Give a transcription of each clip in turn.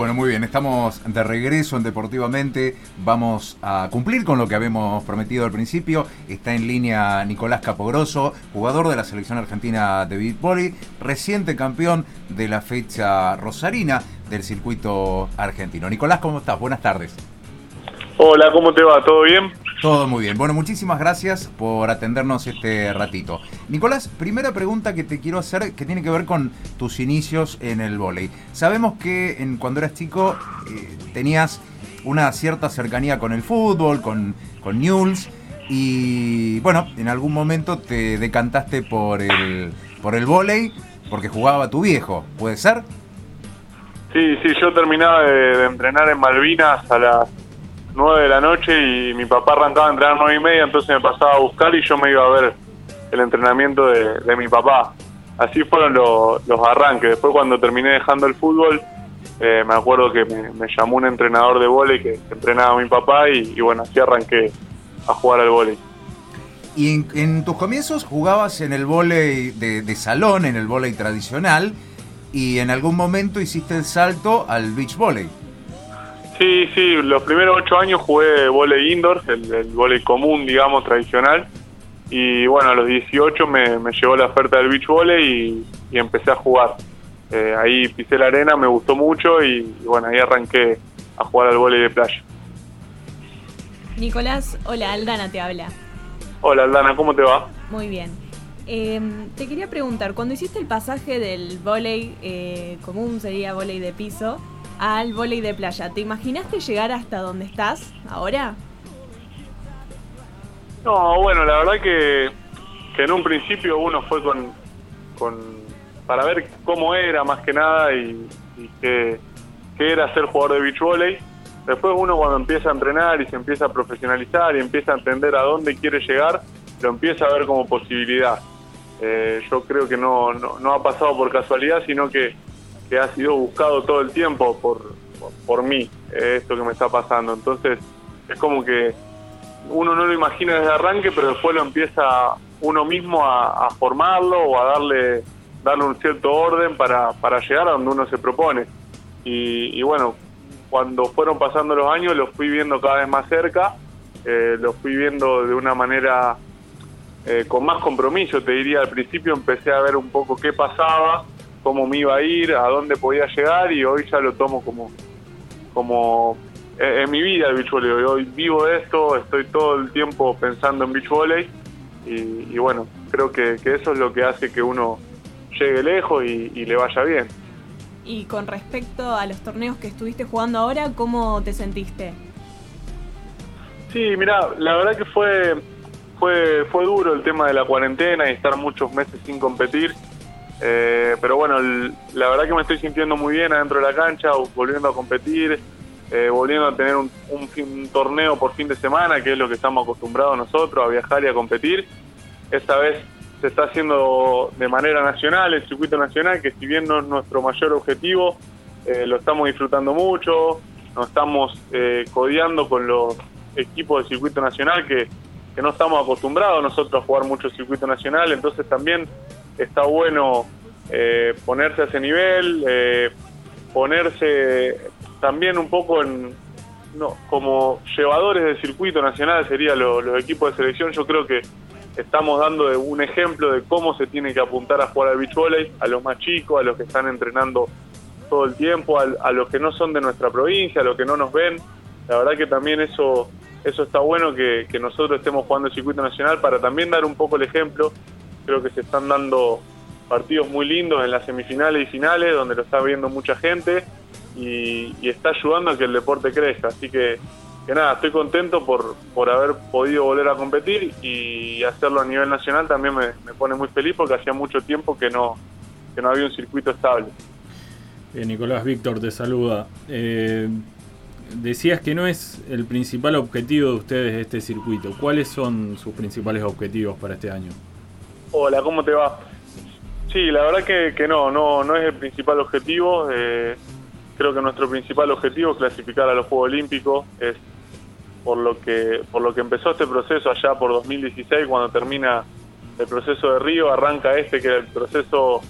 Bueno, muy bien, estamos de regreso en Deportivamente. Vamos a cumplir con lo que habíamos prometido al principio. Está en línea Nicolás Capogroso, jugador de la selección argentina de beatball, reciente campeón de la fecha rosarina del circuito argentino. Nicolás, ¿cómo estás? Buenas tardes. Hola, ¿cómo te va? ¿Todo bien? Todo muy bien. Bueno, muchísimas gracias por atendernos este ratito. Nicolás, primera pregunta que te quiero hacer que tiene que ver con tus inicios en el vóley. Sabemos que en, cuando eras chico eh, tenías una cierta cercanía con el fútbol, con, con Newell's, y bueno, en algún momento te decantaste por el, por el vóley porque jugaba tu viejo, ¿puede ser? Sí, sí, yo terminaba de entrenar en Malvinas a las 9 de la noche y mi papá arrancaba a entrenar a 9 y media, entonces me pasaba a buscar y yo me iba a ver el entrenamiento de, mi papá. Así fueron los arranques. Después cuando terminé dejando el fútbol, eh, me acuerdo que me, llamó un entrenador de vóley que, entrenaba a mi papá y, bueno, así arranqué a jugar al vóley. Y en, tus comienzos jugabas en el vóley de, de salón, en el vóley tradicional, y en algún momento hiciste el salto al beach volley. Sí, sí, los primeros ocho años jugué volei indoor, el, el volei común, digamos, tradicional. Y bueno, a los 18 me, me llegó la oferta del beach volley y, empecé a jugar. Eh, ahí pisé la arena, me gustó mucho y, bueno, ahí arranqué a jugar al volei de playa. Nicolás, hola, Aldana te habla. Hola Aldana, ¿cómo te va? Muy bien. Em, te quería preguntar, cuando hiciste el pasaje del volei eh, común, sería volei de piso, al volei de playa. ¿Te imaginaste llegar hasta donde estás ahora? No, bueno, la verdad que, que en un principio uno fue con, con para ver cómo era más que nada y, qué, era ser jugador de beach volley. Después uno cuando empieza a entrenar y se empieza a profesionalizar y empieza a entender a dónde quiere llegar, lo empieza a ver como posibilidad. Eh, yo creo que no, no ha pasado por casualidad, sino que que ha sido buscado todo el tiempo por, por, mí, eh, esto que me está pasando. Entonces, es como que uno no lo imagina desde arranque, pero después lo empieza uno mismo a, formarlo o a darle, darle un cierto orden para, para llegar a donde uno se propone. Y, bueno, cuando fueron pasando los años, lo fui viendo cada vez más cerca, eh, lo fui viendo de una manera eh, con más compromiso, te diría. Al principio empecé a ver un poco qué pasaba cómo me iba a ir, a dónde podía llegar y hoy ya lo tomo como, como en mi vida el beach volley. Hoy vivo de esto, estoy todo el tiempo pensando en beach volley y, bueno, creo que, eso es lo que hace que uno llegue lejos y, le vaya bien. Y con respecto a los torneos que estuviste jugando ahora, ¿cómo te sentiste? Sí, mira, la verdad que fue, fue, fue duro el tema de la cuarentena y estar muchos meses sin competir. Eh, pero bueno, la verdad que me estoy sintiendo muy bien adentro de la cancha, volviendo a competir, eh, volviendo a tener un, torneo por fin de semana, que es lo que estamos acostumbrados nosotros, a viajar y a competir. Esta vez se está haciendo de manera nacional, el circuito nacional, que si bien no es nuestro mayor objetivo, eh, lo estamos disfrutando mucho, nos estamos codeando con los equipos del circuito nacional que, que no estamos acostumbrados nosotros a jugar mucho circuito nacional, entonces también está bueno eh, ponerse a ese nivel, eh, ponerse también un poco en no, como llevadores del circuito nacional serían los equipos de selección. Yo creo que estamos dando un ejemplo de cómo se tiene que apuntar a jugar al beach volley a los más chicos, a los que están entrenando todo el tiempo, a, los que no son de nuestra provincia, a los que no nos ven. La verdad que también eso eso está bueno que, que nosotros estemos jugando el circuito nacional para también dar un poco el ejemplo creo que se están dando partidos muy lindos en las semifinales y finales, donde lo está viendo mucha gente y, está ayudando a que el deporte crezca. Así que, nada, estoy contento por, por haber podido volver a competir y hacerlo a nivel nacional también me, pone muy feliz porque hacía mucho tiempo que no, que no había un circuito estable. Eh, Nicolás Víctor te saluda. Eh, decías que no es el principal objetivo de ustedes este circuito. ¿Cuáles son sus principales objetivos para este año? Hola, ¿cómo te va? Sí, la verdad que, que no, no, no es el principal objetivo. Eh, creo que nuestro principal objetivo es clasificar a los Juegos Olímpicos. Es por lo que por lo que empezó este proceso allá por 2016, cuando termina el proceso de Río, arranca este que era el proceso,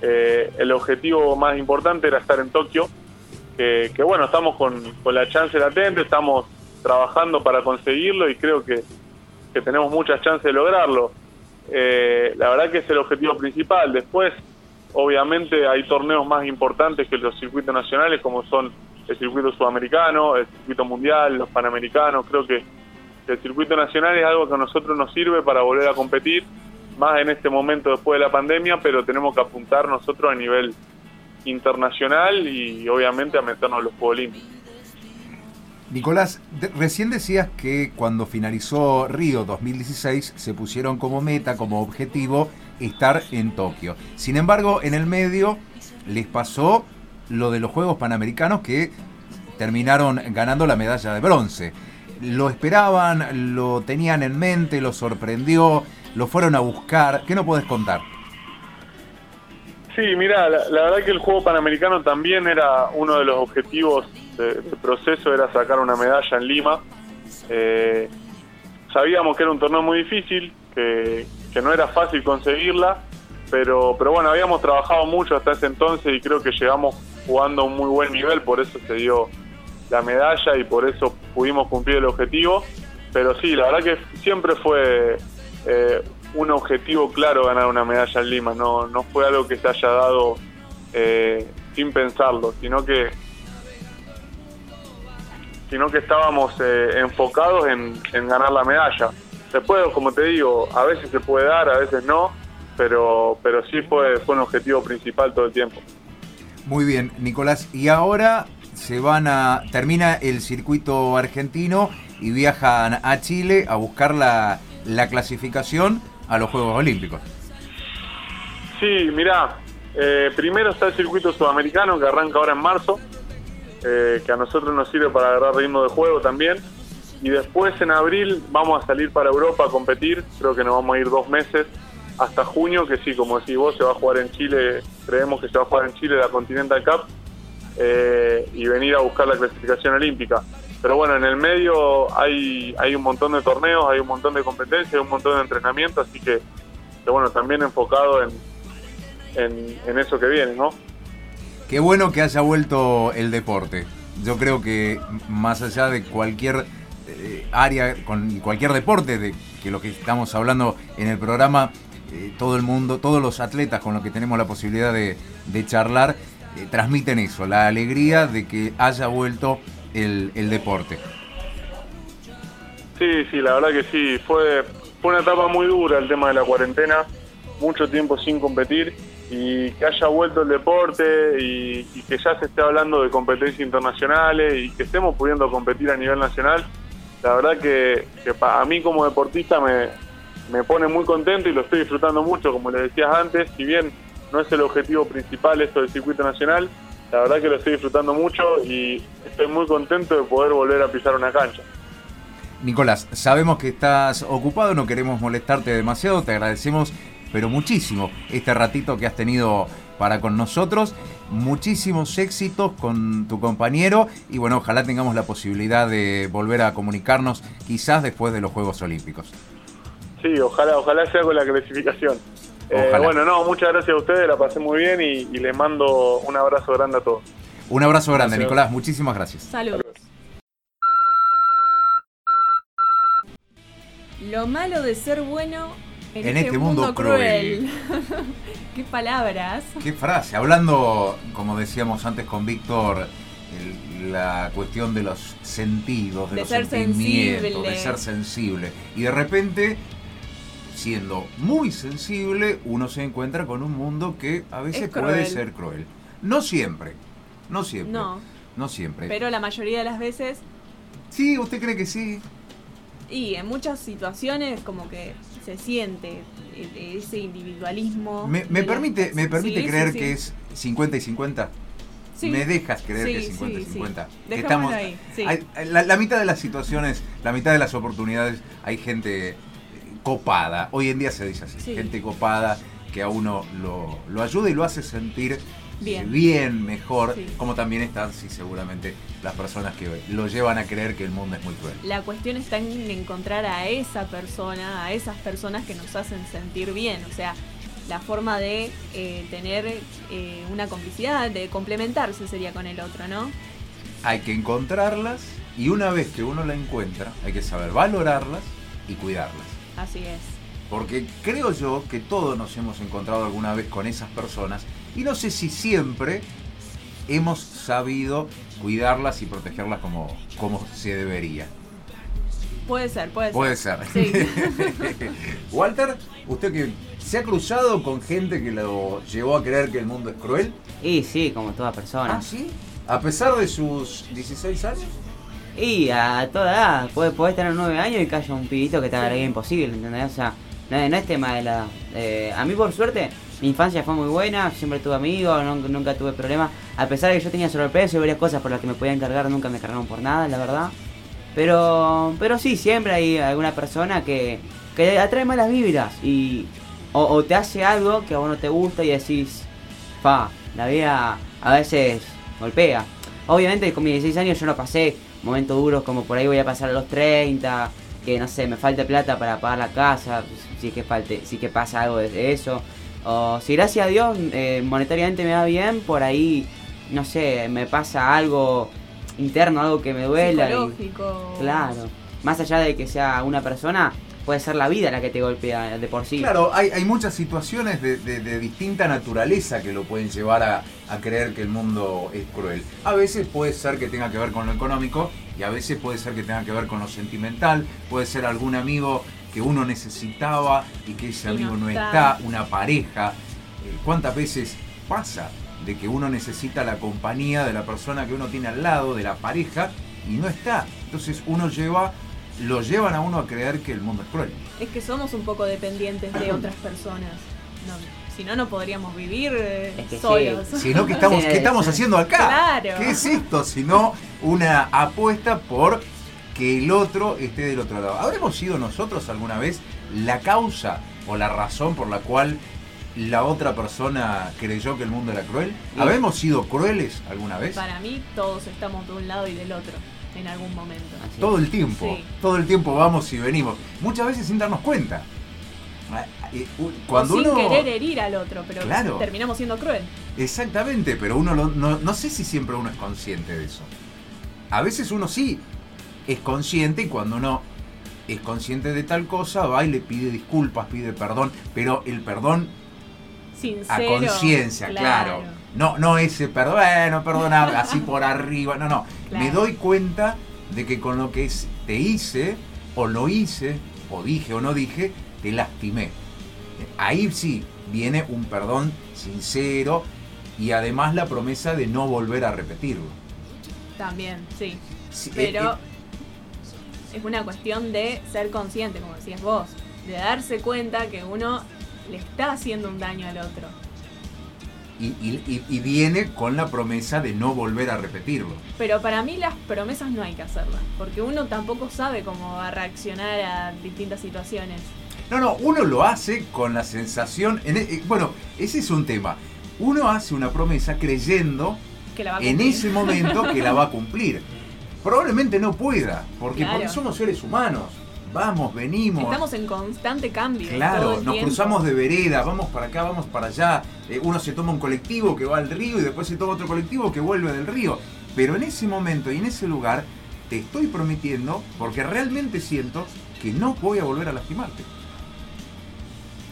eh, el objetivo más importante era estar en Tokio. que, bueno, estamos con, con la chance latente, estamos trabajando para conseguirlo y creo que, que tenemos muchas chances de lograrlo. Eh, la verdad que es el objetivo principal. Después, obviamente, hay torneos más importantes que los circuitos nacionales, como son el circuito sudamericano, el circuito mundial, los panamericanos. Creo que el circuito nacional es algo que a nosotros nos sirve para volver a competir, más en este momento después de la pandemia, pero tenemos que apuntar nosotros a nivel internacional y obviamente a meternos en los Juegos Olímpicos. Nicolás, recién decías que cuando finalizó Río 2016 se pusieron como meta, como objetivo, estar en Tokio. Sin embargo, en el medio les pasó lo de los Juegos Panamericanos que terminaron ganando la medalla de bronce. ¿Lo esperaban? ¿Lo tenían en mente? ¿Lo sorprendió? ¿Lo fueron a buscar? ¿Qué no puedes contar? Sí, mira, la, la, verdad que el Juego Panamericano también era uno de los objetivos del proceso, era sacar una medalla en Lima. Eh, sabíamos que era un torneo muy difícil, que, que, no era fácil conseguirla, pero, pero bueno, habíamos trabajado mucho hasta ese entonces y creo que llegamos jugando a un muy buen nivel, por eso se dio la medalla y por eso pudimos cumplir el objetivo. Pero sí, la verdad que siempre fue eh, un objetivo claro ganar una medalla en Lima, no, no fue algo que se haya dado eh, sin pensarlo, sino que sino que estábamos eh, enfocados en, en, ganar la medalla. Después, como te digo, a veces se puede dar, a veces no, pero, pero sí fue, fue un objetivo principal todo el tiempo. Muy bien, Nicolás. Y ahora se van a termina el circuito argentino y viajan a Chile a buscar la, la clasificación a los Juegos Olímpicos. Sí, mirá, eh, primero está el circuito sudamericano que arranca ahora en marzo, eh, que a nosotros nos sirve para agarrar ritmo de juego también. Y después en abril vamos a salir para Europa a competir, creo que nos vamos a ir dos meses hasta junio, que sí, como decís vos, se va a jugar en Chile, creemos que se va a jugar en Chile la Continental Cup eh, y venir a buscar la clasificación olímpica. Pero bueno, en el medio hay, hay un montón de torneos, hay un montón de competencias, hay un montón de entrenamiento, así que, bueno, también enfocado en, en, en, eso que viene, ¿no? Qué bueno que haya vuelto el deporte. Yo creo que más allá de cualquier eh, área, con cualquier deporte, de que lo que estamos hablando en el programa, eh, todo el mundo, todos los atletas con los que tenemos la posibilidad de, charlar, eh, transmiten eso, la alegría de que haya vuelto el, deporte. Sí, sí, la verdad que sí. Fue una etapa muy dura el tema de la cuarentena, mucho tiempo sin competir y que haya vuelto el deporte y, que ya se esté hablando de competencias internacionales y que estemos pudiendo competir a nivel nacional, la verdad que, que a mí como deportista me, me pone muy contento y lo estoy disfrutando mucho, como les decías antes, si bien no es el objetivo principal esto del circuito nacional, la verdad que lo estoy disfrutando mucho y estoy muy contento de poder volver a pisar una cancha. Nicolás, sabemos que estás ocupado, no queremos molestarte demasiado, te agradecemos pero muchísimo este ratito que has tenido para con nosotros. Muchísimos éxitos con tu compañero y bueno, ojalá tengamos la posibilidad de volver a comunicarnos quizás después de los Juegos Olímpicos. Sí, ojalá, ojalá sea con la clasificación. Eh, bueno, no, muchas gracias a ustedes, la pasé muy bien y, y les mando un abrazo grande a todos. Un abrazo grande, gracias. Nicolás, muchísimas gracias. Saludos. Lo malo de ser bueno en, en, este, este mundo, mundo, cruel. cruel. Qué palabras. Qué frase. Hablando, como decíamos antes con Víctor, la cuestión de los sentidos, de, de los ser sentimientos, sensible. de ser sensible. Y de repente siendo muy sensible, uno se encuentra con un mundo que a veces puede ser cruel. No siempre, no siempre. No. No siempre. Pero la mayoría de las veces. Sí, ¿usted cree que sí? Y en muchas situaciones como que se siente ese individualismo. ¿Me, me permite, me permite sí, creer sí, sí. que es 50 y 50? ¿Me dejas creer que es 50 y 50? Que estamos, ahí. Hay, la, la mitad de las situaciones, la mitad de las oportunidades, hay gente copada. Hoy en día se dice así, sí. gente copada que a uno lo, lo, ayuda y lo hace sentir bien, bien mejor, sí. como también están, sí, seguramente, las personas que lo llevan a creer que el mundo es muy cruel. La cuestión está en encontrar a esa persona, a esas personas que nos hacen sentir bien, o sea, la forma de eh, tener eh, una complicidad, de complementarse sería con el otro, ¿no? Hay que encontrarlas y una vez que uno la encuentra, hay que saber valorarlas y cuidarlas. Así es. Porque creo yo que todos nos hemos encontrado alguna vez con esas personas y no sé si siempre hemos sabido cuidarlas y protegerlas como, como se debería. Puede ser, puede, Puede ser. ser. Sí. Walter, usted que se ha cruzado con gente que lo llevó a creer que el mundo es cruel. Y sí, como toda persona. ¿Ah, sí? A pesar de sus 16 años. Y a toda edad, podés, podés tener nueve años y que haya un pibito que te haga la vida imposible, ¿entendés? O sea, no, no es tema de la edad. Eh, a mí, por suerte, mi infancia fue muy buena, siempre tuve amigos, nunca tuve problemas. A pesar de que yo tenía sobrepeso y varias cosas por las que me podían cargar, nunca me cargaron por nada, la verdad. Pero, pero sí, siempre hay alguna persona que, que atrae malas vibras y o, o te hace algo que a vos no te gusta y decís, fa, la vida a veces golpea. Obviamente con mis 16 años yo no pasé momentos duros como por ahí voy a pasar a los 30, que no sé, me falta plata para pagar la casa, si es que falte, si que pasa algo de eso. O si gracias a Dios eh, monetariamente me va bien, por ahí, no sé, me pasa algo interno, algo que me duela. y- Psicológico. claro. Más allá de que sea una persona, puede ser la vida la que te golpea de por sí. Claro, hay, hay muchas situaciones de, de- de distinta naturaleza que lo pueden llevar a, a creer que el mundo es cruel. A veces puede ser que tenga que ver con lo económico y a veces puede ser que tenga que ver con lo sentimental, puede ser algún amigo que uno necesitaba y que ese amigo no no está. está, una pareja. Eh, ¿Cuántas veces pasa de que uno necesita la compañía de la persona que uno tiene al lado, de la pareja, y no está? Entonces uno lleva, lo llevan a uno a creer que el mundo es cruel. Es que somos un poco dependientes de otras personas. No, si no, no podríamos vivir eh, Es que sí. solos. Sino que estamos, Sí, ¿qué estamos sí. haciendo acá? Claro. ¿Qué es esto? Sino una apuesta por que el otro esté del otro lado. ¿Habremos sido nosotros alguna vez la causa o la razón por la cual la otra persona creyó que el mundo era cruel? ¿Habremos sido crueles alguna vez? Para mí, todos estamos de un lado y del otro en algún momento. Así Todo el tiempo, Sí. todo el tiempo vamos y venimos. Muchas veces sin darnos cuenta. Ah, Cuando o sin uno... querer herir al otro, pero Claro. terminamos siendo cruel. Exactamente, pero uno lo- no, no sé si siempre uno es consciente de eso. A veces uno sí es consciente y cuando uno es consciente de tal cosa va y le pide disculpas, pide perdón, pero el perdón Sincero. a conciencia, claro. No, no ese perdón, bueno, perdona, así por arriba, no, no. Claro. Me doy cuenta de que con lo que te hice, o lo hice, o dije o no dije, te lastimé. Ahí sí viene un perdón sincero y además la promesa de no volver a repetirlo. También, sí. Sí, Pero eh, es una cuestión de ser consciente, como decías vos. De darse cuenta que uno le está haciendo un daño al otro. y, y- y- y viene con la promesa de no volver a repetirlo. Pero para mí las promesas no hay que hacerlas, porque uno tampoco sabe cómo va a reaccionar a distintas situaciones. No, no, uno lo hace con la sensación. en e- eh, bueno, ese es un tema. Uno hace una promesa creyendo Que la va a en ese momento que la va a cumplir. Probablemente no pueda, porque, Claro. porque somos seres humanos. Vamos, venimos. Estamos en constante cambio. Claro, nos tiempo. cruzamos de vereda, vamos para acá, vamos para allá. Eh, uno se toma un colectivo que va al río y después se toma otro colectivo que vuelve del río. Pero en ese momento y en ese lugar te estoy prometiendo, porque realmente siento que no voy a volver a lastimarte.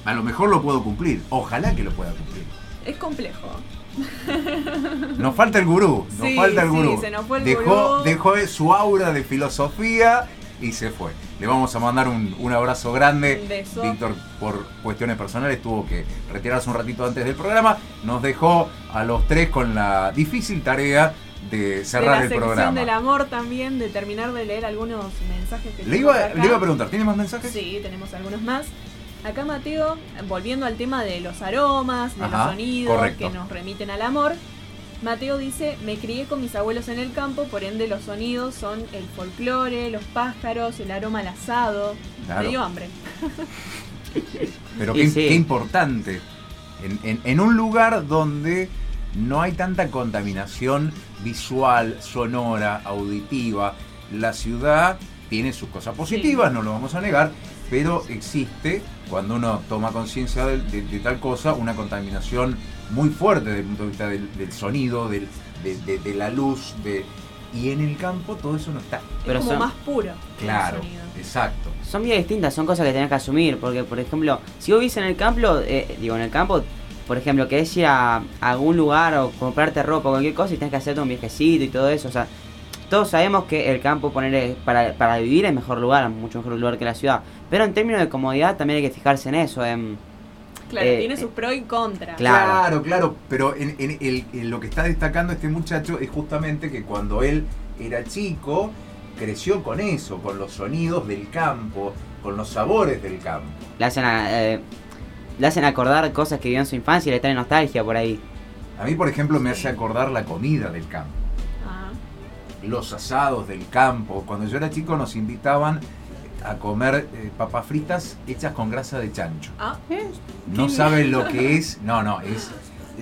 A lo mejor lo puedo cumplir, ojalá que lo pueda cumplir. Es complejo. Nos falta el gurú, nos Sí, falta el sí, gurú. se nos fue el dejó, gurú. dejó su aura de filosofía y se fue. Le vamos a mandar un, un abrazo grande. Un. Víctor, por cuestiones personales, tuvo que retirarse un ratito antes del programa. Nos dejó a los tres con la difícil tarea de cerrar de la el programa. del amor también, de terminar de leer algunos mensajes que Le iba, acá. le iba a preguntar, ¿tiene más mensajes? Sí, tenemos algunos más. Acá Mateo, volviendo al tema de los aromas, de Ajá, los sonidos correcto. que nos remiten al amor. Mateo dice, me crié con mis abuelos en el campo, por ende los sonidos son el folclore, los pájaros, el aroma al asado. Claro. Me dio hambre. Pero Y qué, sí. qué importante. En, en- en un lugar donde no hay tanta contaminación visual, sonora, auditiva, la ciudad tiene sus cosas positivas, no lo vamos a negar, pero existe, cuando uno toma conciencia de, de- de tal cosa, una contaminación muy fuerte desde el punto de vista del, del sonido, del- de, de- de la luz, de, y en el campo todo eso no está. Es como son- más puro. Claro, exacto. Son bien distintas, son cosas que tenés que asumir, porque por ejemplo, si vos vivís en el campo, eh, digo en el campo, por ejemplo, querés ir a, a algún lugar o comprarte ropa o cualquier cosa y tenés que hacerte un viajecito y todo eso, o sea, todos sabemos que el campo poner para, para vivir es mejor lugar, mucho mejor lugar que la ciudad, pero en términos de comodidad también hay que fijarse en eso, en, Claro, Eh, tiene sus pros y contras. Claro. Claro, claro, pero en, en- el- en lo que está destacando este muchacho es justamente que cuando él era chico, creció con eso, con los sonidos del campo, con los sabores del campo. le hacen a- eh, le hacen acordar cosas que vivió en su infancia y le traen nostalgia por ahí. A mí, por ejemplo, me hace acordar la comida del campo, Ah, los asados del campo. Cuando yo era chico nos invitaban a comer eh, papas fritas hechas con grasa de chancho. ah, No saben lo que es. No, no, es.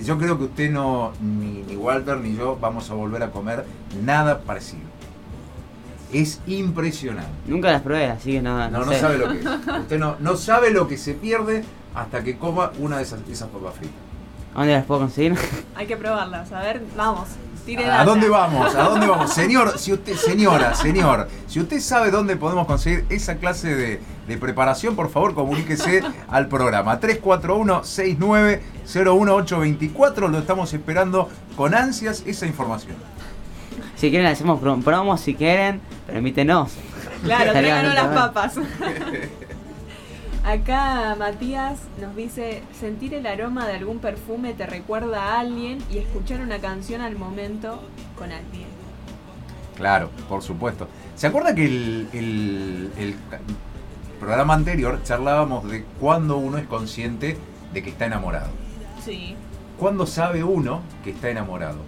Yo creo que usted no, ni, ni Walter ni yo vamos a volver a comer nada parecido. Es impresionante. Nunca las probé, así que no, no, No, no sé. sabe lo que es. Usted no, no sabe lo que se pierde hasta que coma una de esas, esas papas fritas. ¿A ¿Dónde las puedo conseguir? hay que probarlas. A ver, vamos. Tire ¿A dónde vamos? ¿A dónde vamos? Señor, si usted, señora, señor, si usted sabe dónde podemos conseguir esa clase de, de preparación, por favor comuníquese al programa 341-6901-824. Lo estamos esperando con ansias esa información. si quieren hacemos prom- promos, si quieren, permítenos. Claro, tráiganos las papas. Acá Matías nos dice, sentir el aroma de algún perfume te recuerda a alguien y escuchar una canción al momento con alguien. Claro, por supuesto. ¿Se acuerda que el, el- el programa anterior charlábamos de cuándo uno es consciente de que está enamorado? Sí. ¿Cuándo sabe uno que está enamorado?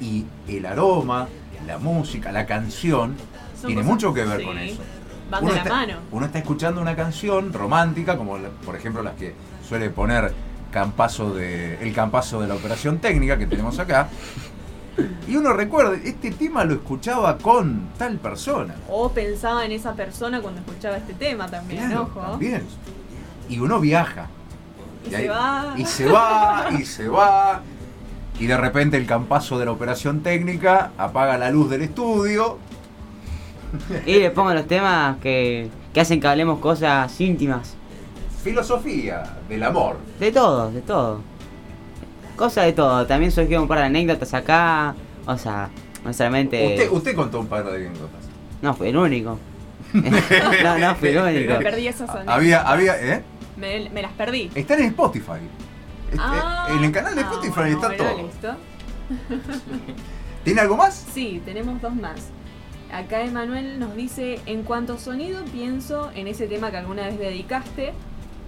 Y el aroma, la música, la canción, Son tiene cosas- mucho que ver sí. con eso. Van uno de la está, mano. Uno está escuchando una canción romántica, como la- por ejemplo las que suele poner Campazo de, el campazo de la operación técnica que tenemos acá. Y uno recuerda, este tema lo escuchaba con tal persona. O pensaba en esa persona cuando escuchaba este tema también, Claro, ojo. también. Y uno viaja. Y se va. Y se va, y se va. Y de repente el campazo de la operación técnica apaga la luz del estudio. Y le pongo los temas que, que hacen que hablemos cosas íntimas. Filosofía del amor. De todo, de todo. Cosas de todo. También surgieron un par de anécdotas acá. O sea, no solamente. Usted, usted contó un par de anécdotas. No fui el único. no, no fui el único. Me perdí esas anécdotas. Había, había, ¿eh? Me, me las perdí. Están en Spotify. Este, Ah, en el canal de ah, Spotify bueno, está bueno, todo. listo. ¿Tiene algo más? Sí, tenemos dos más. Acá Emanuel nos dice, en cuanto a sonido pienso en ese tema que alguna vez dedicaste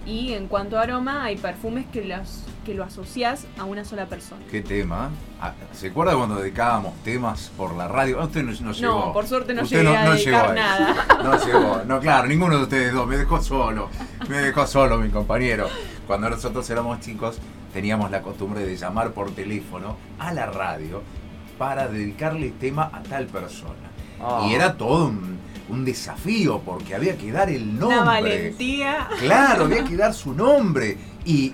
y en cuanto a aroma hay perfumes que, los, que lo asocias a una sola persona. ¿Qué tema? Ah, ¿Se acuerda cuando dedicábamos temas por la radio? Usted no, no llegó. No, por suerte no Usted a dedicar llegó nada. No llegó. No, claro, ninguno de ustedes dos. Me dejó solo. Me dejó solo mi compañero. Cuando nosotros éramos chicos, teníamos la costumbre de llamar por teléfono a la radio para dedicarle tema a tal persona. Oh. Y era todo un, un desafío porque había que dar el nombre. Una valentía. Claro, había que dar su nombre y,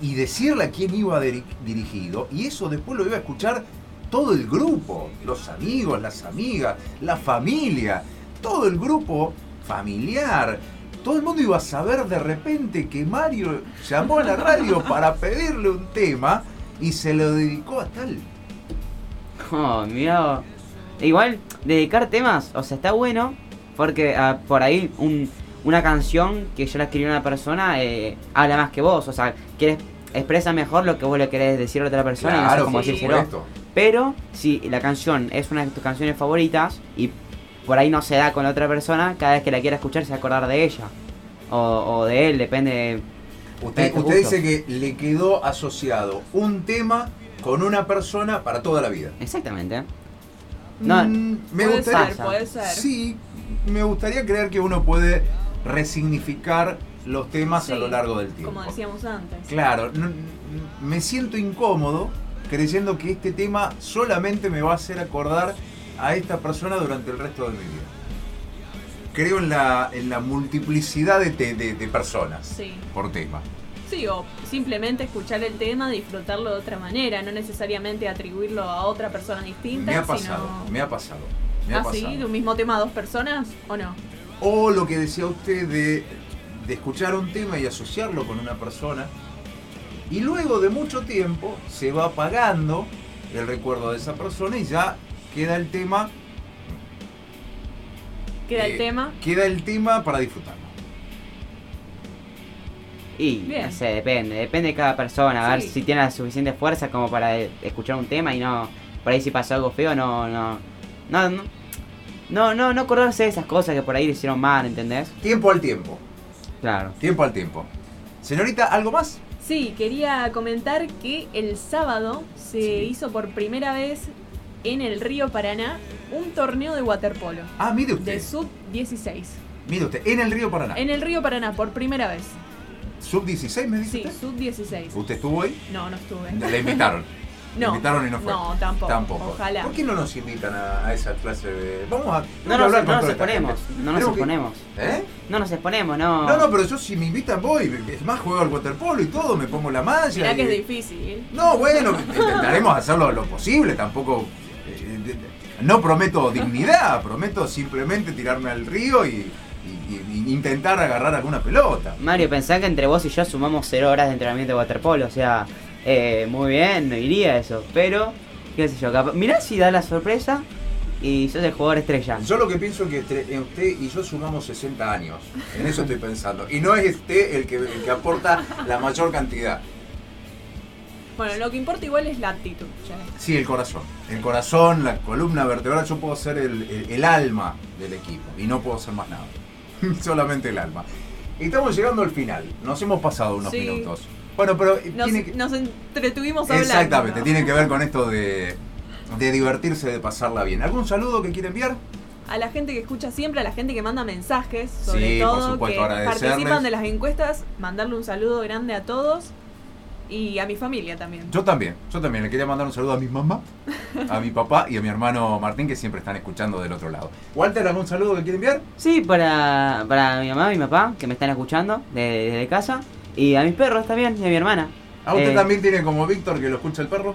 y decirle a quién iba diri- dirigido. Y eso después lo iba a escuchar todo el grupo, los amigos, las amigas, la familia, todo el grupo familiar. Todo el mundo iba a saber de repente que Mario llamó a la radio para pedirle un tema y se lo dedicó a tal. Oh, mirá. Igual, dedicar temas, o sea, está bueno. Porque ah, por ahí un- una canción que yo la escribí a una persona eh, habla más que vos. O sea, quieres, expresa mejor lo que vos le querés decir a otra persona y no sé Claro, cómo sí. decírselo. Pero si la canción es una de tus canciones favoritas y por ahí no se da con la otra persona, cada vez que la quiera escuchar se va a acordar de ella. O, o de él, depende de... Usted, de usted dice que le quedó asociado un tema con una persona para toda la vida. Exactamente. No, Mm, me puede gustaría, ser, puede ser. Sí, me gustaría creer que uno puede resignificar los temas a lo largo del tiempo. Como decíamos antes. Claro, no- me siento incómodo creyendo que este tema solamente me va a hacer acordar a esta persona durante el resto de mi vida. creo en la, en la multiplicidad de, te- de- de personas Sí. por tema. Sí, o simplemente escuchar el tema, disfrutarlo de otra manera, no necesariamente atribuirlo a otra persona distinta, Me ha pasado, sino... me ha pasado. Me ha ¿Ah, sí? ¿De un mismo tema a dos personas o no? O lo que decía usted de, de escuchar un tema y asociarlo con una persona. Y luego de mucho tiempo se va apagando el recuerdo de esa persona y ya queda el tema. Queda eh, el tema. Queda el tema para disfrutarlo. Y Bien. no sé, depende, depende de cada persona, a ver Sí. si tiene la suficiente fuerza como para eh, escuchar un tema y no, por ahí si pasó algo feo, no, no, no, no, no, no, no acordarse de esas cosas que por ahí le hicieron mal, ¿entendés? Tiempo al tiempo. Claro. Tiempo al tiempo. Señorita, ¿algo más? Sí, quería comentar que el sábado se hizo por primera vez en el río Paraná un torneo de waterpolo Ah, mire usted. de sub 16. Mire usted, en el río Paraná. En el río Paraná, por primera vez. Sub 16, me dice Sí, usted. sub 16. ¿Usted estuvo ahí? No, no estuve. Le invitaron. Le No, invitaron y no fue. no, tampoco, Tampoco. ojalá. ¿Por qué no nos invitan a, a esa clase de.? Vamos a. No nos, hablar no con nos exponemos, no nos exponemos. ¿Eh? No nos exponemos, no. No, no, pero yo si me invitan voy. Es más, juego al waterpolo y todo, me pongo la malla. Mirá y- que es difícil. No, bueno, intentaremos hacerlo lo posible. Tampoco. eh, de- no prometo dignidad, prometo simplemente tirarme al río y intentar agarrar alguna pelota. Mario, pensá que entre vos y yo sumamos 0 horas de entrenamiento de waterpolo, o sea, eh, muy bien, no iría eso, pero, qué sé yo, capaz, mirá si da la sorpresa y sos el jugador estrella. Yo lo que pienso es que entre- eh, usted y yo sumamos 60 años. En eso estoy pensando. Y no es usted el que, el que aporta la mayor cantidad. Bueno, lo que importa igual es la actitud. ya. Sí, el corazón. El corazón, la columna vertebral, yo puedo ser el, el- el alma del equipo. Y no puedo ser más nada. Solamente el alma. Estamos llegando al final. Nos hemos pasado unos Sí. minutos. Bueno, pero eh, Nos, tiene que... nos entretuvimos hablando. Exactamente, ¿no? tiene que ver con esto de, de divertirse, de pasarla bien. ¿Algún saludo que quiere enviar? A la gente que escucha siempre, a la gente que manda mensajes, sobre Sí, por todo, supuesto, que participan de las encuestas, mandarle un saludo grande a todos y a mi familia también. Yo también, yo también. Le quería mandar un saludo a mi mamá, a mi papá y a mi hermano Martín, que siempre están escuchando del otro lado. Walter, ¿algún saludo que quiere enviar? Sí, para, para mi mamá y mi papá, que me están escuchando de- desde casa, y a mis perros también, y a mi hermana. ¿A usted Eh, también tiene como Víctor que lo escucha el perro?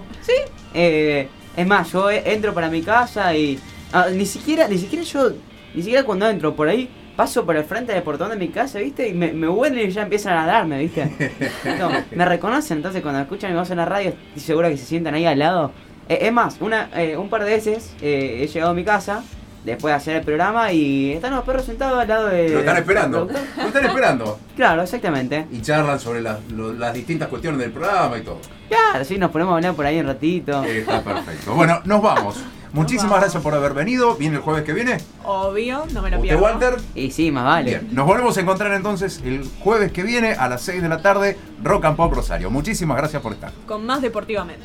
Eh, es más, yo eh, entro para mi casa y ah, ni siquiera, ni siquiera yo, ni siquiera cuando entro por ahí, paso por el frente del portón de mi casa, ¿viste? Y me, me huelen y ya empiezan a ladrarme, ¿viste? No, me reconocen, entonces cuando escuchan mi voz en la radio, estoy seguro que se sientan ahí al lado. Eh, es más, una, eh, un par de veces eh, he llegado a mi casa después de hacer el programa y están los perros sentados al lado de... Lo están esperando. Lo están esperando. Claro, exactamente. Y charlan sobre las, lo- las distintas cuestiones del programa y todo. Claro, sí, nos ponemos a hablar por ahí un ratito. Está perfecto. Bueno, nos vamos. Muchísimas vamos. gracias por haber venido. ¿Viene el jueves que viene? Obvio, no me lo ¿Usted, pierdo. Walter? Y sí, más vale. Bien. Nos volvemos a encontrar entonces el jueves que viene a las 6 de la tarde, Rock and Pop Rosario. Muchísimas gracias por estar. Con más deportivamente.